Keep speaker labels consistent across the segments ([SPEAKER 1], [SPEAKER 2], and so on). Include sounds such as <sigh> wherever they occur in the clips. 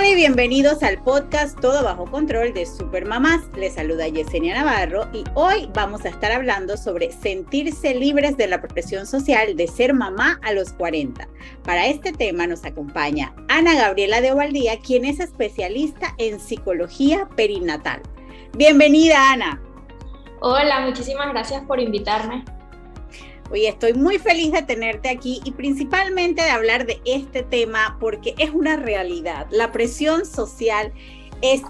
[SPEAKER 1] Hola y bienvenidos al podcast Todo Bajo Control de Supermamás. Les saluda Yesenia Navarro y hoy vamos a estar hablando sobre sentirse libres de la presión social de ser mamá a los 40. Para este tema nos acompaña Ana Gabriela de Ovaldía, quien es especialista en psicología perinatal. Bienvenida, Ana.
[SPEAKER 2] Hola, muchísimas gracias por invitarme.
[SPEAKER 1] Oye, estoy muy feliz de tenerte aquí y principalmente de hablar de este tema porque es una realidad. La presión social es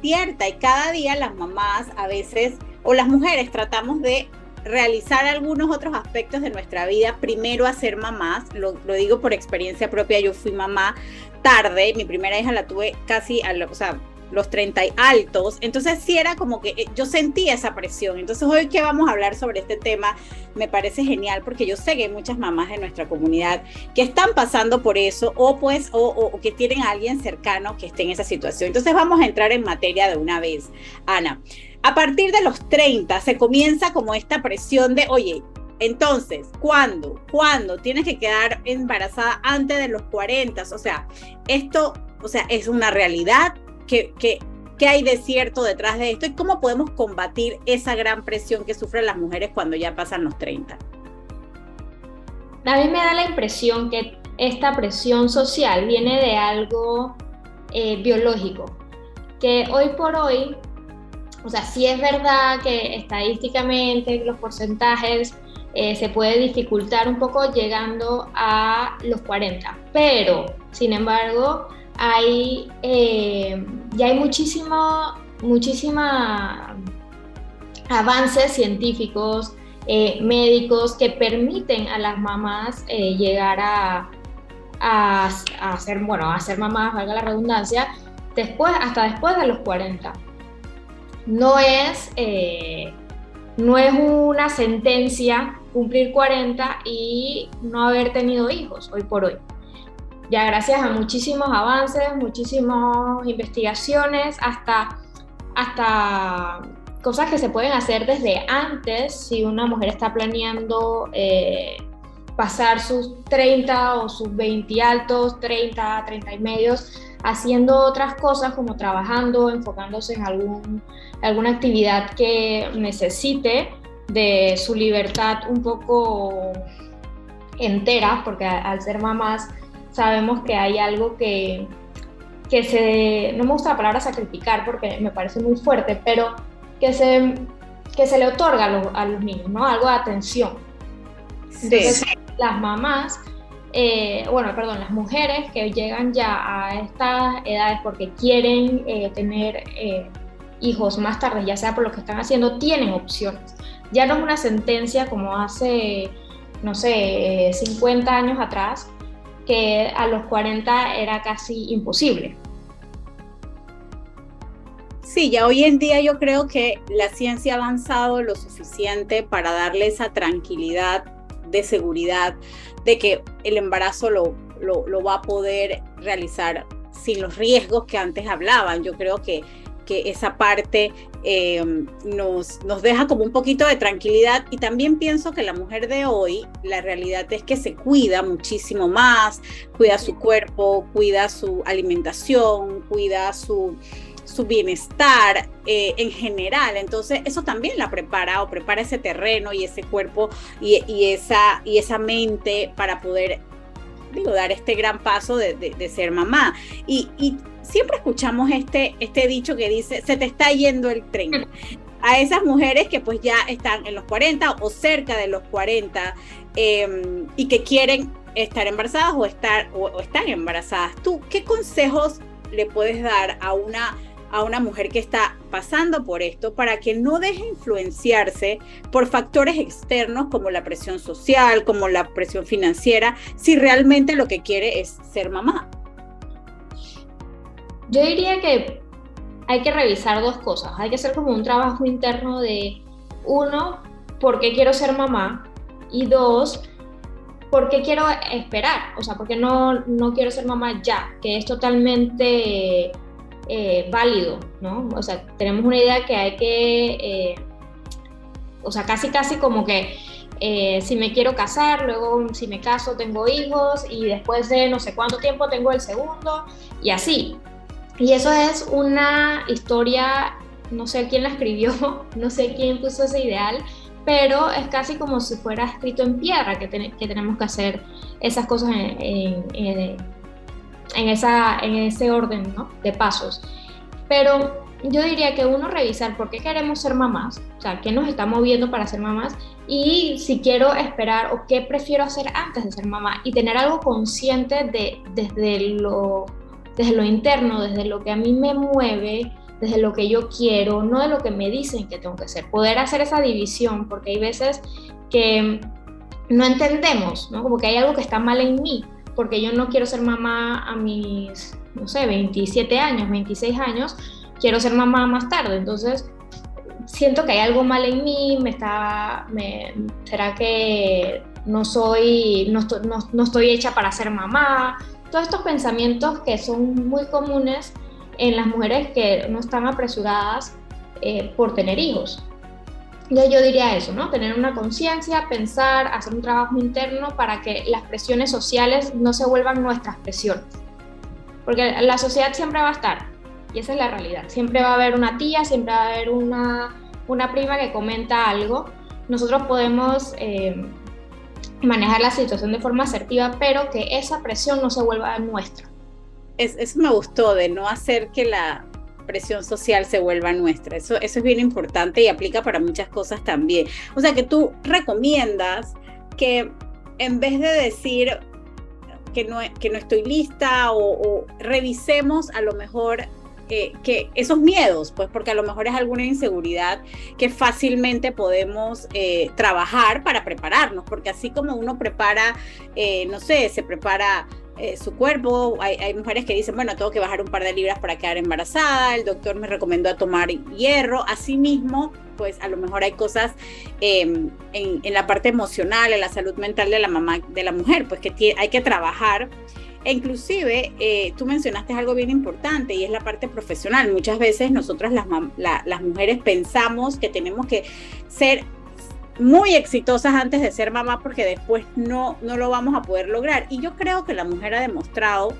[SPEAKER 1] cierta y cada día las mamás a veces o las mujeres tratamos de realizar algunos otros aspectos de nuestra vida, primero a ser mamás, lo, digo por experiencia propia, yo fui mamá tarde, mi primera hija la tuve casi, a o sea, los 30 y altos. Entonces sí era como que eh, yo sentía esa presión. Entonces hoy que vamos a hablar sobre este tema me parece genial porque yo sé que hay muchas mamás de nuestra comunidad que están pasando por eso o pues o, que tienen a alguien cercano que esté en esa situación. Entonces vamos a entrar en materia de una vez, Ana. A partir de los 30 se comienza como esta presión de, oye, entonces, ¿cuándo? ¿Cuándo tienes que quedar embarazada antes de los 40? O sea, esto, o sea, es una realidad ¿Qué, qué, qué hay de cierto detrás de esto y cómo podemos combatir esa gran presión que sufren las mujeres cuando ya pasan los 30?
[SPEAKER 2] A me da la impresión que esta presión social viene de algo eh, biológico, que hoy por hoy, o sea, sí es verdad que estadísticamente los porcentajes eh, se puede dificultar un poco llegando a los 40, pero sin embargo, hay, eh, ya hay muchísimo, muchísima avances científicos, eh, médicos que permiten a las mamás eh, llegar a, a, ser, bueno, a mamás, valga la redundancia, después, hasta después de los 40. No es, no es una sentencia cumplir 40 y no haber tenido hijos hoy por hoy ya gracias a muchísimos avances, muchísimas investigaciones, hasta, hasta cosas que se pueden hacer desde antes, si una mujer está planeando eh, pasar sus 30 o sus 20 altos, 30, 30 y medios, haciendo otras cosas como trabajando, enfocándose en algún, alguna actividad que necesite de su libertad un poco entera, porque al ser mamás sabemos que hay algo que, que se, no me gusta la palabra sacrificar porque me parece muy fuerte, pero que se, que se le otorga a los, niños, ¿no? Algo de atención. Entonces, las mamás, eh, bueno, perdón, las mujeres que llegan ya a estas edades porque quieren eh, tener eh, hijos más tarde, ya sea por lo que están haciendo, tienen opciones. Ya no es una sentencia como hace, no sé, 50 años atrás, que a los 40 era casi imposible.
[SPEAKER 1] Sí, ya hoy en día yo creo que la ciencia ha avanzado lo suficiente para darle esa tranquilidad de seguridad de que el embarazo lo, lo, va a poder realizar sin los riesgos que antes hablaban. Yo creo que que esa parte eh, nos, nos deja como un poquito de tranquilidad y también pienso que la mujer de hoy, la realidad es que se cuida muchísimo más, cuida su cuerpo, cuida su alimentación, cuida su, su bienestar eh, en general. Entonces, eso también la prepara o prepara ese terreno y ese cuerpo y, y, esa, y esa mente para poder dar este gran paso de, de, ser mamá. Y, siempre escuchamos este, este dicho que dice, se te está yendo el tren. A esas mujeres que pues ya están en los 40 o cerca de los 40 em, y que quieren estar embarazadas o, estar, o están embarazadas. ¿Tú qué consejos le puedes dar a una a una mujer que está pasando por esto para que no deje influenciarse por factores externos como la presión social, como la presión financiera, si realmente lo que quiere es ser mamá.
[SPEAKER 2] Yo diría que hay que revisar dos cosas. Hay que hacer como un trabajo interno de, uno, ¿por qué quiero ser mamá? Y dos, ¿por qué quiero esperar? O sea, ¿por qué no, no quiero ser mamá ya? Que es totalmente eh, válido, ¿no? O sea, tenemos una idea que hay que, eh, o sea, casi, casi como que eh, si me quiero casar, luego si me caso tengo hijos y después de no sé cuánto tiempo tengo el segundo y así. Y eso es una historia, no sé quién la escribió, <laughs> no sé quién puso ese ideal, pero es casi como si fuera escrito en piedra que, tenemos que hacer esas cosas en, ese orden de pasos. Pero yo diría que uno revisar por qué queremos ser mamás, o sea, qué nos está moviendo para ser mamás y si quiero esperar o qué prefiero hacer antes de ser mamá y tener algo consciente de, desde, lo, desde lo interno, desde lo que a mí me mueve, desde lo que yo quiero, no de lo que me dicen que tengo que hacer. Poder hacer esa división, porque hay veces que no entendemos, ¿no? Como que hay algo que está mal en mí, porque yo no quiero ser mamá a mis, no sé, 27 años, 26 años, quiero ser mamá más tarde. Entonces, siento que hay algo mal en mí, me está, ¿será que no soy, no estoy hecha para ser mamá? Todos estos pensamientos que son muy comunes en las mujeres que no están apresuradas eh, por tener hijos. Yo, yo diría eso, ¿no? Tener una conciencia, pensar, hacer un trabajo interno para que las presiones sociales no se vuelvan nuestras presiones. Porque la sociedad siempre va a estar, y esa es la realidad. Siempre va a haber una tía, siempre va a haber una, una prima que comenta algo. Nosotros podemos eh, manejar la situación de forma asertiva, pero que esa presión no se vuelva nuestra
[SPEAKER 1] eso me gustó, de no hacer que la presión social se vuelva nuestra. Eso, eso es bien importante y aplica para muchas cosas también. O sea, que tú recomiendas que en vez de decir que no, que no estoy lista o, revisemos a lo mejor eh, que esos miedos, pues porque a lo mejor es alguna inseguridad que fácilmente podemos eh, trabajar para prepararnos, porque así como uno prepara, eh, no sé, se prepara eh, su cuerpo. Hay, mujeres que dicen, bueno, tengo que bajar un par de libras para quedar embarazada, el doctor me recomendó a tomar hierro. Asimismo, pues a lo mejor hay cosas em, en, la parte emocional, en la salud mental de la mamá, de la mujer, pues que hay que trabajar. E inclusive, eh, tú mencionaste algo bien importante y es la parte profesional. Muchas veces nosotras las, las mujeres pensamos que tenemos que ser muy exitosas antes de ser mamá porque después no, no lo vamos a poder lograr. Y yo creo que la mujer ha demostrado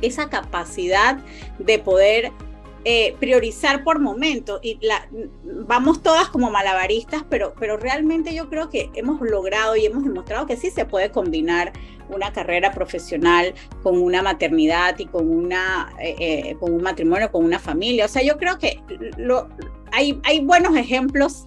[SPEAKER 1] esa capacidad de poder eh, priorizar por momento y vamos todas como malabaristas, pero, pero realmente yo creo que hemos logrado y hemos demostrado que sí se puede combinar una carrera profesional con una maternidad y con, una, eh, eh, con un matrimonio, con una familia. O sea, yo creo que lo, hay, hay buenos ejemplos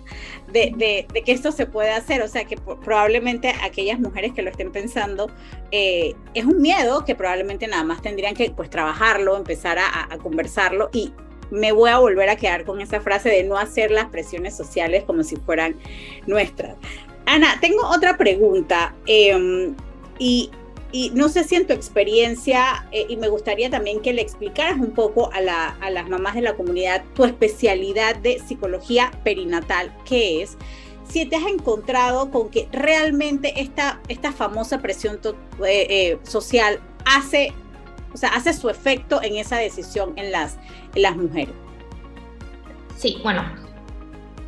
[SPEAKER 1] de, que esto se puede hacer, o sea que probablemente aquellas mujeres que lo estén pensando, es un miedo que probablemente nada más tendrían que pues trabajarlo, empezar a, a conversarlo y me voy a volver a quedar con esa frase de no hacer las presiones sociales como si fueran nuestras. Ana, tengo otra pregunta em, y, no sé si en tu experiencia, eh, y me gustaría también que le explicaras un poco a, las mamás de la comunidad tu especialidad de psicología perinatal, ¿qué es? Si te has encontrado con que realmente esta, esta famosa presión eh, eh, social hace o sea, hace su efecto en esa decisión en las, las mujeres.
[SPEAKER 2] Sí, bueno,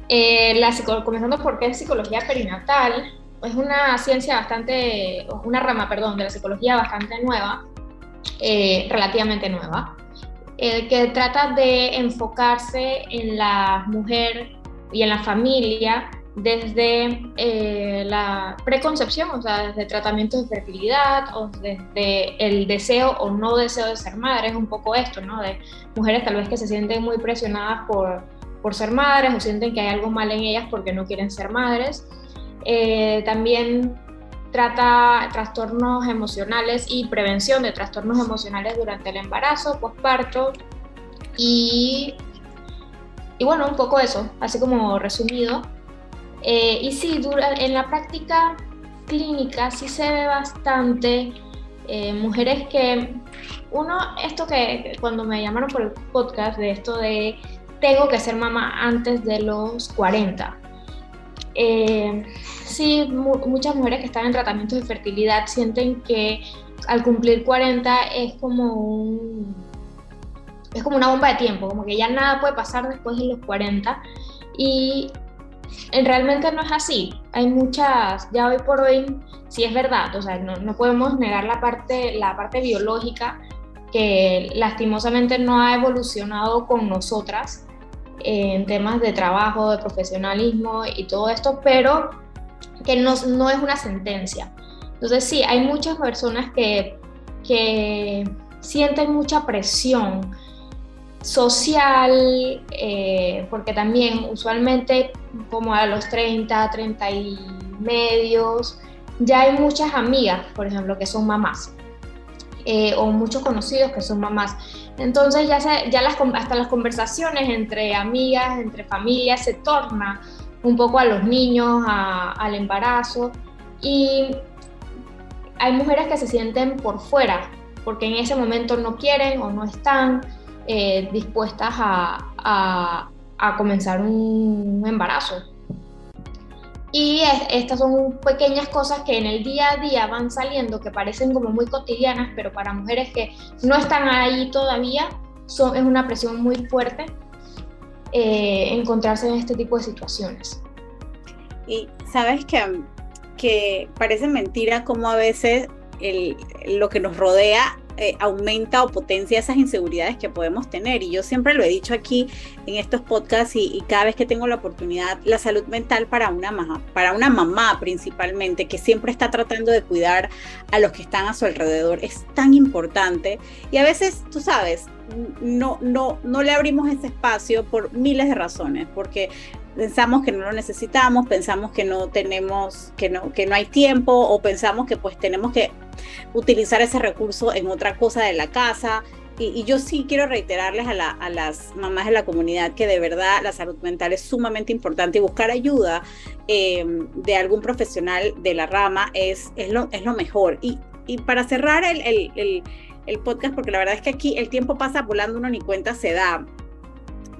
[SPEAKER 2] eh, comenzando por qué es psicología perinatal, es una ciencia bastante, una rama, perdón, de la psicología bastante nueva, eh, relativamente nueva, eh, que trata de enfocarse en la mujer y en la familia desde eh, la preconcepción, o sea, desde tratamientos de fertilidad o desde el deseo o no deseo de ser madre, es un poco esto, ¿no? De mujeres tal vez que se sienten muy presionadas por, por ser madres o sienten que hay algo mal en ellas porque no quieren ser madres. Eh, también trata trastornos emocionales y prevención de trastornos emocionales durante el embarazo, posparto y, y bueno, un poco eso, así como resumido. Eh, y sí, en la práctica clínica sí se ve bastante eh, mujeres que, uno, esto que cuando me llamaron por el podcast de esto de tengo que ser mamá antes de los 40. Eh, sí, muchas mujeres que están en tratamientos de fertilidad sienten que al cumplir 40 es como un, es como una bomba de tiempo, como que ya nada puede pasar después de los 40 y realmente no es así. Hay muchas, ya hoy por hoy, sí es verdad, o sea, no, no podemos negar la parte, la parte biológica que lastimosamente no ha evolucionado con nosotras en temas de trabajo, de profesionalismo y todo esto, pero que no, no es una sentencia. Entonces sí, hay muchas personas que, que sienten mucha presión social, eh, porque también usualmente como a los 30, 30 y medios, ya hay muchas amigas, por ejemplo, que son mamás. Eh, o muchos conocidos que son mamás. Entonces ya, ya las, hasta las conversaciones entre amigas, entre familias, se torna un poco a los niños, al embarazo. Y hay mujeres que se sienten por fuera, porque en ese momento no quieren o no están eh, dispuestas a, a comenzar un embarazo. Y estas son pequeñas cosas que en el día a día van saliendo, que parecen como muy cotidianas, pero para mujeres que no están ahí todavía, son, es una presión muy fuerte eh, encontrarse en este tipo de situaciones.
[SPEAKER 1] Y sabes que, que parece mentira como a veces el, lo que nos rodea eh, aumenta o potencia esas inseguridades que podemos tener. Y yo siempre lo he dicho aquí en estos podcasts y, cada vez que tengo la oportunidad, la salud mental para una, mamá, para una mamá principalmente, que siempre está tratando de cuidar a los que están a su alrededor, es tan importante. Y a veces, tú sabes, no, no, no le abrimos ese espacio por miles de razones, porque pensamos que no lo necesitamos, pensamos que no tenemos, que no, que no hay tiempo, o pensamos que pues tenemos que utilizar ese recurso en otra cosa de la casa. Y, yo sí quiero reiterarles a, a, las mamás de la comunidad que de verdad la salud mental es sumamente importante y buscar ayuda em, de algún profesional de la rama es, es, lo, es lo mejor. Y, y para cerrar el, el, el, podcast, porque la verdad es que aquí el tiempo pasa volando, uno ni cuenta se da,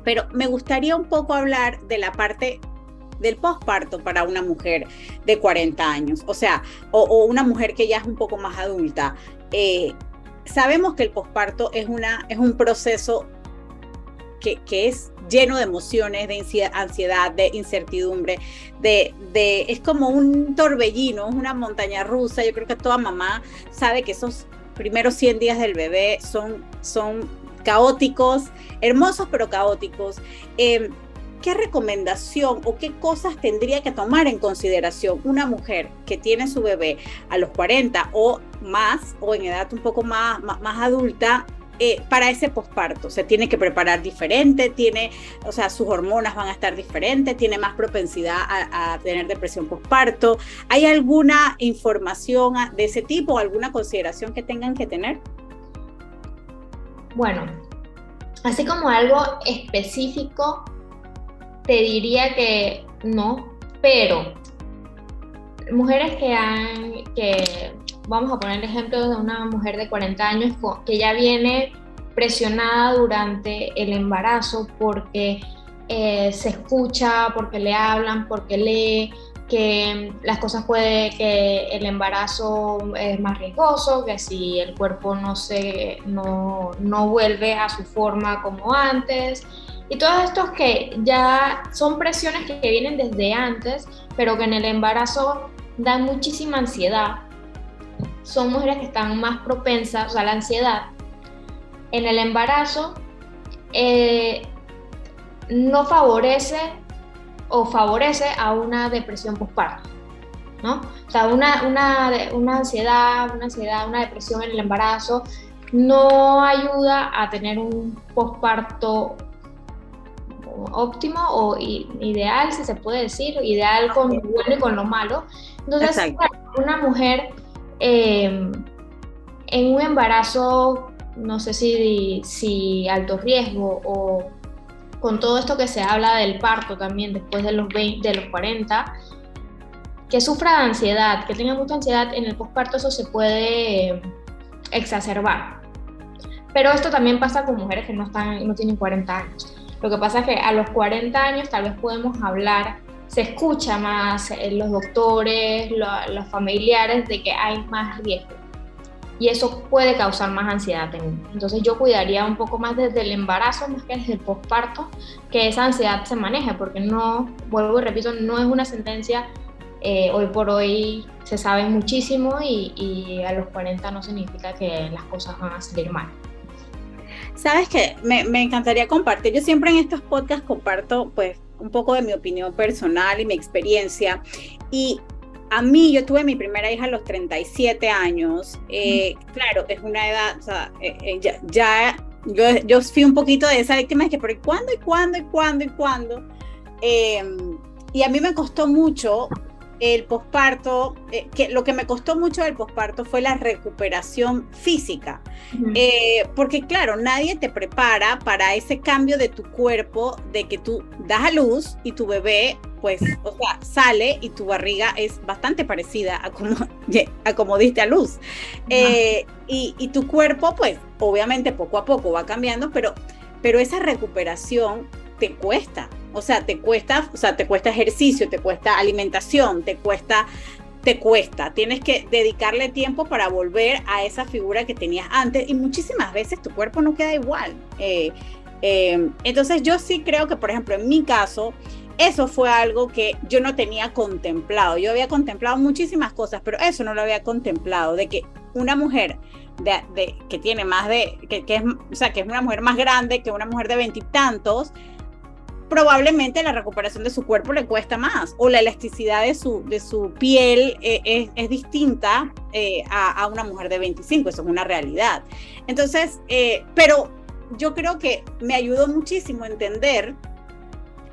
[SPEAKER 1] pero me gustaría un poco hablar de la parte del posparto para una mujer de 40 años, o sea, o, una mujer que ya es un poco más adulta. Eh, sabemos que el posparto es, una, es un proceso que, que, es lleno de emociones, de ansiedad, de incertidumbre, de, de, es como un torbellino, es una montaña rusa. Yo creo que toda mamá sabe que esos primeros 100 días del bebé son, son caóticos, hermosos pero caóticos. Eh, ¿qué recomendación o qué cosas tendría que tomar en consideración una mujer que tiene su bebé a los 40 o más, o en edad un poco más, más, adulta, eh, para ese posparto. Se tiene que preparar diferente, tiene, o sea, sus hormonas van a estar diferentes, tiene más propensidad a, tener depresión posparto. ¿Hay alguna información de ese tipo, alguna consideración que tengan que tener?
[SPEAKER 2] Bueno, así como algo específico te diría que no, pero mujeres que han, que vamos a poner el ejemplo de una mujer de 40 años que ya viene presionada durante el embarazo porque eh, se escucha, porque le hablan, porque lee, que las cosas puede que el embarazo es más riesgoso, que si el cuerpo no se no, no vuelve a su forma como antes, y todos estos que ya son presiones que, vienen desde antes, pero que en el embarazo dan muchísima ansiedad. Son mujeres que están más propensas, a la ansiedad en el embarazo eh, no favorece o favorece a una depresión postparto. ¿no? O sea, una, una, una ansiedad, una ansiedad, una depresión en el embarazo no ayuda a tener un posparto óptimo o ideal, si se puede decir, ideal con lo bueno y con lo malo. Entonces, una mujer em, en un embarazo, no sé si, si alto riesgo o con todo esto que se habla del parto también después de los, 20, de los 40, que sufra de ansiedad, que tenga mucha ansiedad en el posparto, eso se puede exacerbar. Pero esto también pasa con mujeres que no, están, no tienen 40 años. Lo que pasa es que a los 40 años tal vez podemos hablar se escucha más en los doctores, los familiares de que hay más riesgo. Y eso puede causar más ansiedad en Entonces yo cuidaría un poco más desde el embarazo, más que desde el posparto, que esa ansiedad se maneje, porque no, vuelvo y repito, no es una sentencia, eh, hoy por hoy se sabe muchísimo y, y a los 40 no significa que las cosas van a salir mal.
[SPEAKER 1] Sabes que me, me, encantaría compartir, yo siempre en estos podcasts comparto pues un poco de mi opinión personal y mi experiencia. Y a mí, yo tuve mi primera hija a los 37 años. Eh, claro, es una edad, o sea, eh, eh, ya, yo, yo, fui un poquito de esa víctima de que, pero ¿cuándo y cuándo y cuándo y cuándo? Em, y a mí me costó mucho el posparto, eh, que lo que me costó mucho del posparto fue la recuperación física, porque claro, nadie te prepara para ese cambio de tu cuerpo, de que tú das a luz y tu bebé, pues, o sea, sale y tu barriga es bastante parecida a como, <laughs> a como diste a luz. Eh, y, y, tu cuerpo, pues, obviamente poco a poco va cambiando, pero, pero esa recuperación te cuesta, o sea, te cuesta, o sea, te cuesta ejercicio, te cuesta alimentación, te cuesta, te cuesta. Tienes que dedicarle tiempo para volver a esa figura que tenías antes y muchísimas veces tu cuerpo no queda igual. Eh, eh, entonces yo sí creo que, por ejemplo, en mi caso, eso fue algo que yo no tenía contemplado. Yo había contemplado muchísimas cosas, pero eso no lo había contemplado, de que una mujer de, que tiene más de, que, que, es, o sea, que es una mujer más grande que una mujer de veintitantos, probablemente la recuperación de su cuerpo le cuesta más o la elasticidad de su, de su piel eh, es, distinta eh, a, una mujer de 25, eso es una realidad. Entonces, eh, pero yo creo que me ayudó muchísimo a entender,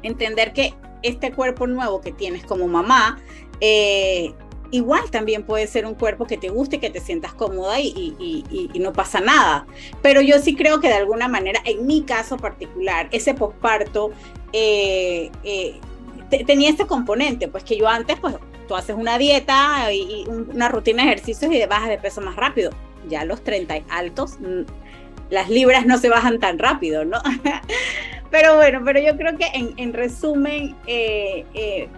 [SPEAKER 1] entender que este cuerpo nuevo que tienes como mamá, igual también puede ser un cuerpo que te guste, que te sientas cómoda y, y, no pasa nada. Pero yo sí creo que de alguna manera, en mi caso particular, ese posparto eh, eh, tenía este componente, pues que yo antes, pues tú haces una dieta y, una rutina de ejercicios y bajas de peso más rápido. Ya los 30 altos, mm, las libras no se bajan tan rápido, ¿no? <laughs> pero bueno, pero yo creo que en, resumen, eh,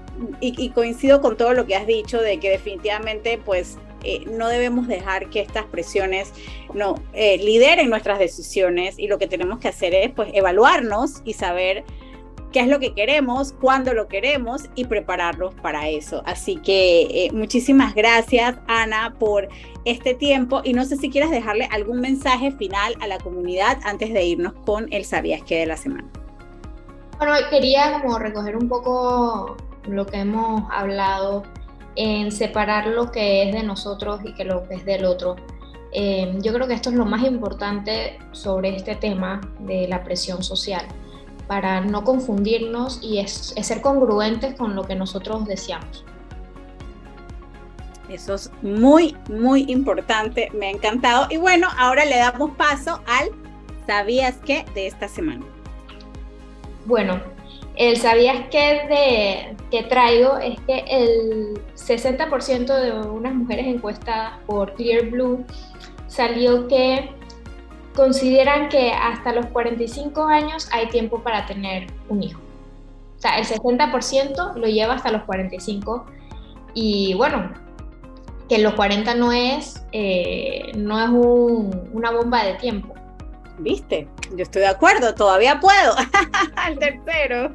[SPEAKER 1] y, coincido con todo lo que has dicho, de que definitivamente, pues, no debemos dejar que estas presiones no lideren nuestras decisiones y lo que tenemos que hacer es pues evaluarnos y saber qué es lo que queremos, cuándo lo queremos y prepararnos para eso. Así que eh, muchísimas gracias, Ana, por este tiempo y no sé si quieres dejarle algún mensaje final a la comunidad antes de irnos con el Sabías que de la semana.
[SPEAKER 2] Bueno, quería como recoger un poco lo que hemos hablado en separar lo que es de nosotros y que lo que es del otro. Eh, yo creo que esto es lo más importante sobre este tema de la presión social para no confundirnos y es, ser congruentes con lo que nosotros deseamos.
[SPEAKER 1] Eso es muy, muy importante, me ha encantado. Y bueno, ahora le damos paso al ¿Sabías qué de esta semana?
[SPEAKER 2] Bueno, el ¿Sabías qué de, que traigo? Es que el 60% de unas mujeres encuestadas por Clear Blue salió que consideran que hasta los 45 años hay tiempo para tener un hijo. O sea, el 60% lo lleva hasta los 45 y bueno, que los 40 no es, eh, no es una bomba de tiempo.
[SPEAKER 1] ¿Viste? Yo estoy de acuerdo, todavía puedo. <laughs> Al tercero.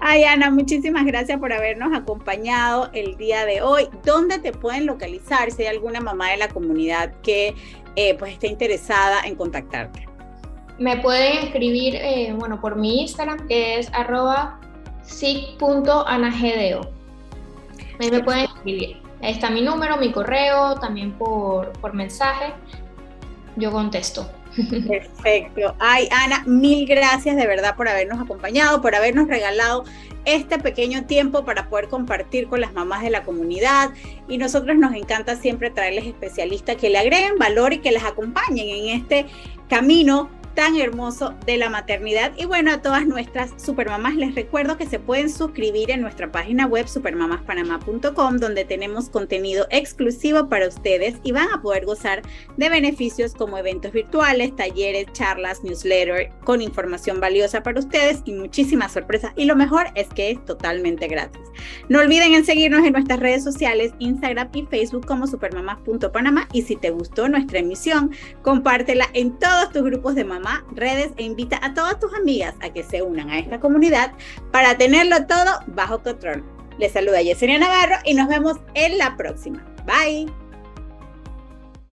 [SPEAKER 1] Ay, Ana, muchísimas gracias por habernos acompañado el día de hoy. ¿Dónde te pueden localizar si hay alguna mamá de la comunidad que eh, pues esté interesada en contactarte?
[SPEAKER 2] Me pueden escribir, eh, bueno, por mi Instagram, que es arroba sig.anagedeo. Ahí me pueden escribir. Ahí está mi número, mi correo, también por, por mensaje. Yo contesto.
[SPEAKER 1] Perfecto. Ay, Ana, mil gracias de verdad por habernos acompañado, por habernos regalado este pequeño tiempo para poder compartir con las mamás de la comunidad. Y nosotros nos encanta siempre traerles especialistas que le agreguen valor y que las acompañen en este camino tan hermoso de la maternidad. Y bueno, a todas nuestras supermamás les recuerdo que se pueden suscribir en nuestra página web supermamaspanamá.com donde tenemos contenido exclusivo para ustedes y van a poder gozar de beneficios como eventos virtuales, talleres, charlas, newsletter con información valiosa para ustedes y muchísimas sorpresas. Y lo mejor es que es totalmente gratis. No olviden en seguirnos en nuestras redes sociales, Instagram y Facebook como supermamás.panamá y si te gustó nuestra emisión, compártela en todos tus grupos de mamás redes e invita a todas tus amigas a que se unan a esta comunidad para tenerlo todo bajo control. Les saluda Yesenia Navarro y nos vemos en la próxima. Bye.